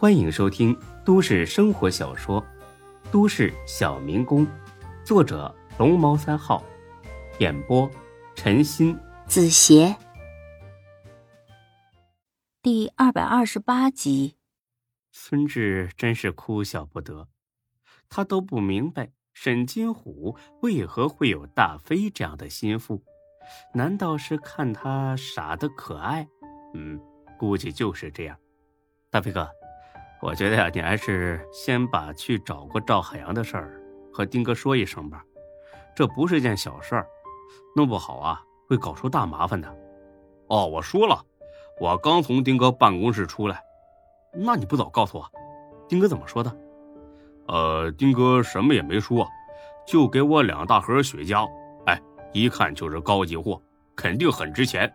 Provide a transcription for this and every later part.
欢迎收听都市生活小说《都市小民工》，作者龙猫三号，演播陈鑫、子邪，第二百二十八集。孙志真是哭笑不得，他都不明白沈金虎为何会有大飞这样的心腹，难道是看他傻的可爱？嗯，估计就是这样。大飞哥，我觉得呀，你还是先把去找过赵海洋的事儿和丁哥说一声吧，这不是件小事儿，弄不好啊会搞出大麻烦的。哦，我说了，我刚从丁哥办公室出来。那你不早告诉我，丁哥怎么说的？呃，丁哥什么也没说，就给我两大盒雪茄，哎，一看就是高级货，肯定很值钱。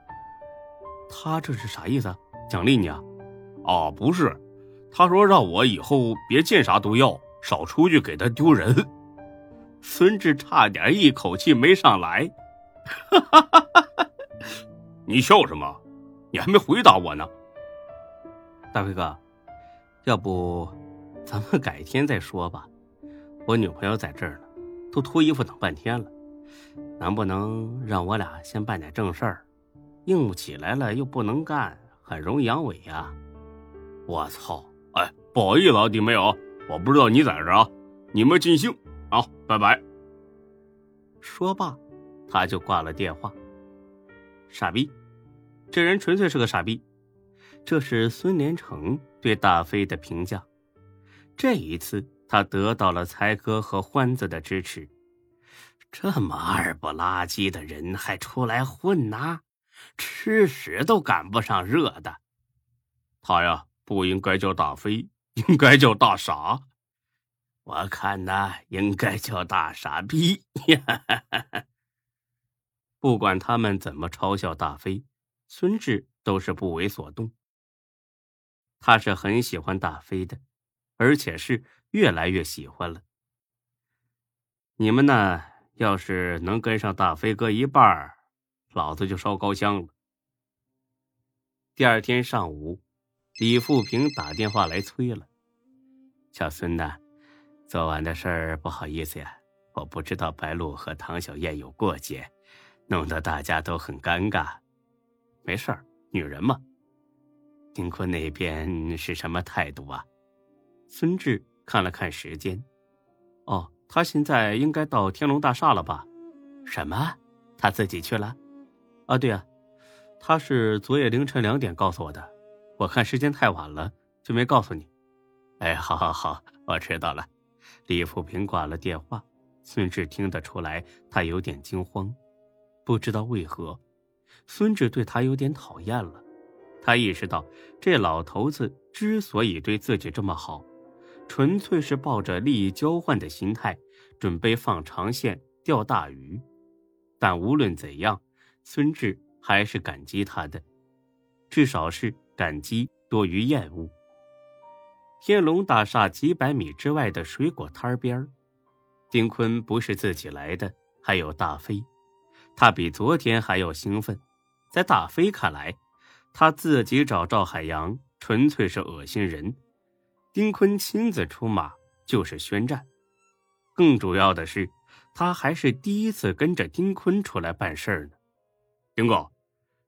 他这是啥意思？奖励你啊？哦，不是，他说让我以后别见啥都要，少出去给他丢人。孙志差点一口气没上来。你笑什么？你还没回答我呢。大飞哥。要不，咱们改天再说吧。我女朋友在这儿呢，都脱衣服等半天了。能不能让我俩先办点正事儿？硬不起来了又不能干，很容易阳痿呀！我操！不好意思啊，弟妹啊，我不知道你在这啊。你们尽兴啊，拜拜。说罢，他就挂了电话。傻逼，这人纯粹是个傻逼。这是孙连成对大飞的评价。这一次，他得到了才哥和欢子的支持。这么二不拉几的人还出来混呐？吃屎都赶不上热的。他呀，不应该叫大飞，应该叫大傻。我看呐，应该叫大傻逼。不管他们怎么嘲笑大飞，孙志都是不为所动。他是很喜欢大飞的，而且是越来越喜欢了。你们呢，要是能跟上大飞哥一半老子就烧高香了。第二天上午，李富平打电话来催了：“小孙呐，昨晚的事儿不好意思呀，我不知道白露和唐小燕有过节，弄得大家都很尴尬。没事儿，女人嘛。”丁坤那边是什么态度啊？孙志看了看时间，哦，他现在应该到天龙大厦了吧？什么？他自己去了？啊，对啊，他是昨夜凌晨两点告诉我的。我看时间太晚了，就没告诉你。哎，好好好，我知道了。李富平挂了电话，孙志听得出来他有点惊慌，不知道为何，孙志对他有点讨厌了。他意识到，这老头子之所以对自己这么好，纯粹是抱着利益交换的心态，准备放长线钓大鱼。但无论怎样，孙志还是感激他的，至少是感激多于厌恶。天龙大厦几百米之外的水果摊边丁坤不是自己来的，还有大飞，他比昨天还要兴奋。在大飞看来，他自己找赵海洋，纯粹是恶心人。丁坤亲自出马就是宣战。更主要的是，他还是第一次跟着丁坤出来办事儿呢。丁哥，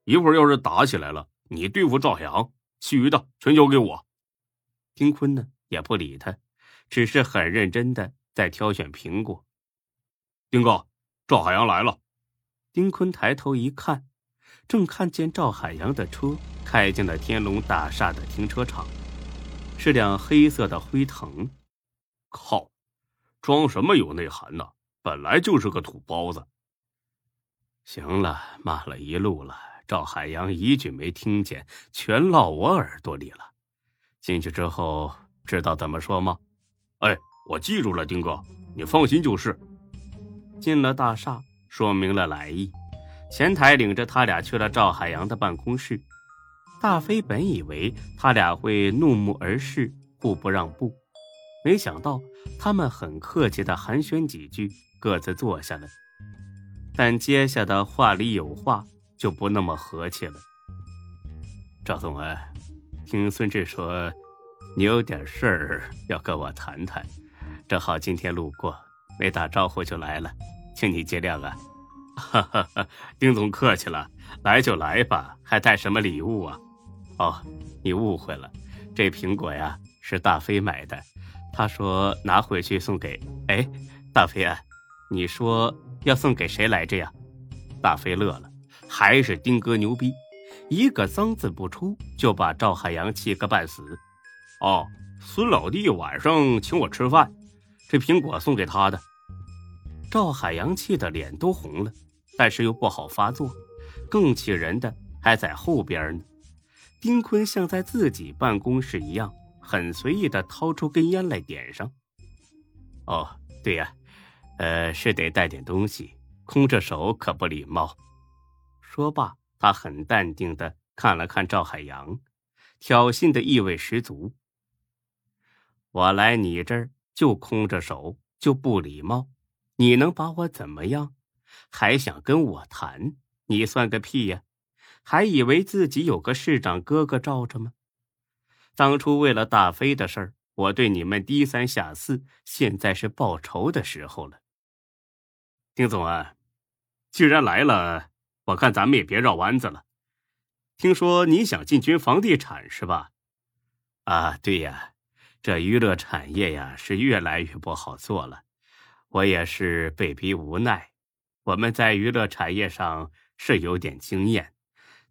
一会儿要是打起来了，你对付赵海洋，其余的全交给我。丁坤呢也不理他，只是很认真的在挑选苹果。丁哥，赵海洋来了。丁坤抬头一看。正看见赵海洋的车开进了天龙大厦的停车场，是辆黑色的辉腾。靠，装什么有内涵呢？本来就是个土包子。行了，骂了一路了，赵海洋一句没听见，全落我耳朵里了。进去之后知道怎么说吗？哎，我记住了，丁哥，你放心就是。进了大厦，说明了来意。前台领着他俩去了赵海洋的办公室。大飞本以为他俩会怒目而视，互不让步，没想到他们很客气的寒暄几句，各自坐下了。但接下的话里有话，就不那么和气了。赵总啊，听孙志说，你有点事儿要跟我谈谈，正好今天路过，没打招呼就来了，请你见谅啊。哈哈哈，丁总客气了，来就来吧，还带什么礼物啊？哦，你误会了，这苹果呀是大飞买的，他说拿回去送给……哎，大飞啊，你说要送给谁来着呀？大飞乐了，还是丁哥牛逼，一个脏字不出就把赵海洋气个半死。哦，孙老弟晚上请我吃饭，这苹果送给他的。赵海洋气的脸都红了。但是又不好发作，更气人的还在后边呢。丁坤像在自己办公室一样，很随意的掏出根烟来点上。哦，对呀，呃，是得带点东西，空着手可不礼貌。说罢，他很淡定的看了看赵海洋，挑衅的意味十足。我来你这儿就空着手，就不礼貌，你能把我怎么样？还想跟我谈？你算个屁呀！还以为自己有个市长哥哥罩着吗？当初为了大飞的事儿，我对你们低三下四，现在是报仇的时候了。丁总啊，既然来了，我看咱们也别绕弯子了。听说你想进军房地产是吧？啊，对呀，这娱乐产业呀是越来越不好做了，我也是被逼无奈。我们在娱乐产业上是有点经验，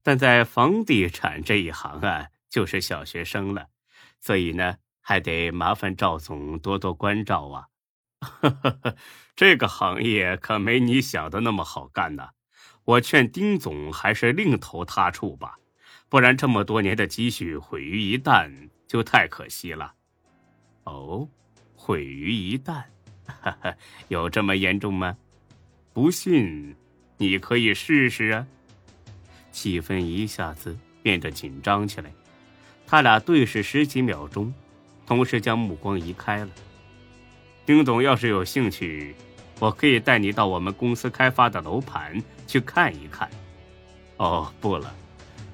但在房地产这一行啊，就是小学生了，所以呢，还得麻烦赵总多多关照啊。这个行业可没你想的那么好干呐，我劝丁总还是另投他处吧，不然这么多年的积蓄毁于一旦，就太可惜了。哦，毁于一旦，哈哈有这么严重吗？不信，你可以试试啊！气氛一下子变得紧张起来，他俩对视十几秒钟，同时将目光移开了。丁总要是有兴趣，我可以带你到我们公司开发的楼盘去看一看。哦，不了，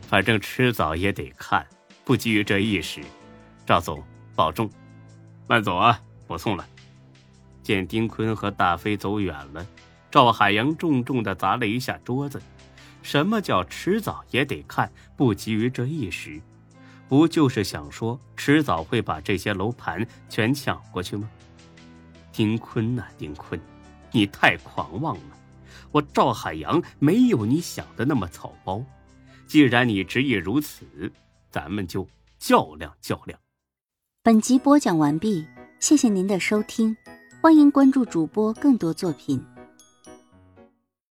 反正迟早也得看，不急于这一时。赵总，保重，慢走啊！不送了。见丁坤和大飞走远了。赵海洋重重的砸了一下桌子。什么叫迟早也得看，不急于这一时？不就是想说迟早会把这些楼盘全抢过去吗？丁坤呐，丁坤，你太狂妄了！我赵海洋没有你想的那么草包。既然你执意如此，咱们就较量较量。本集播讲完毕，谢谢您的收听，欢迎关注主播更多作品。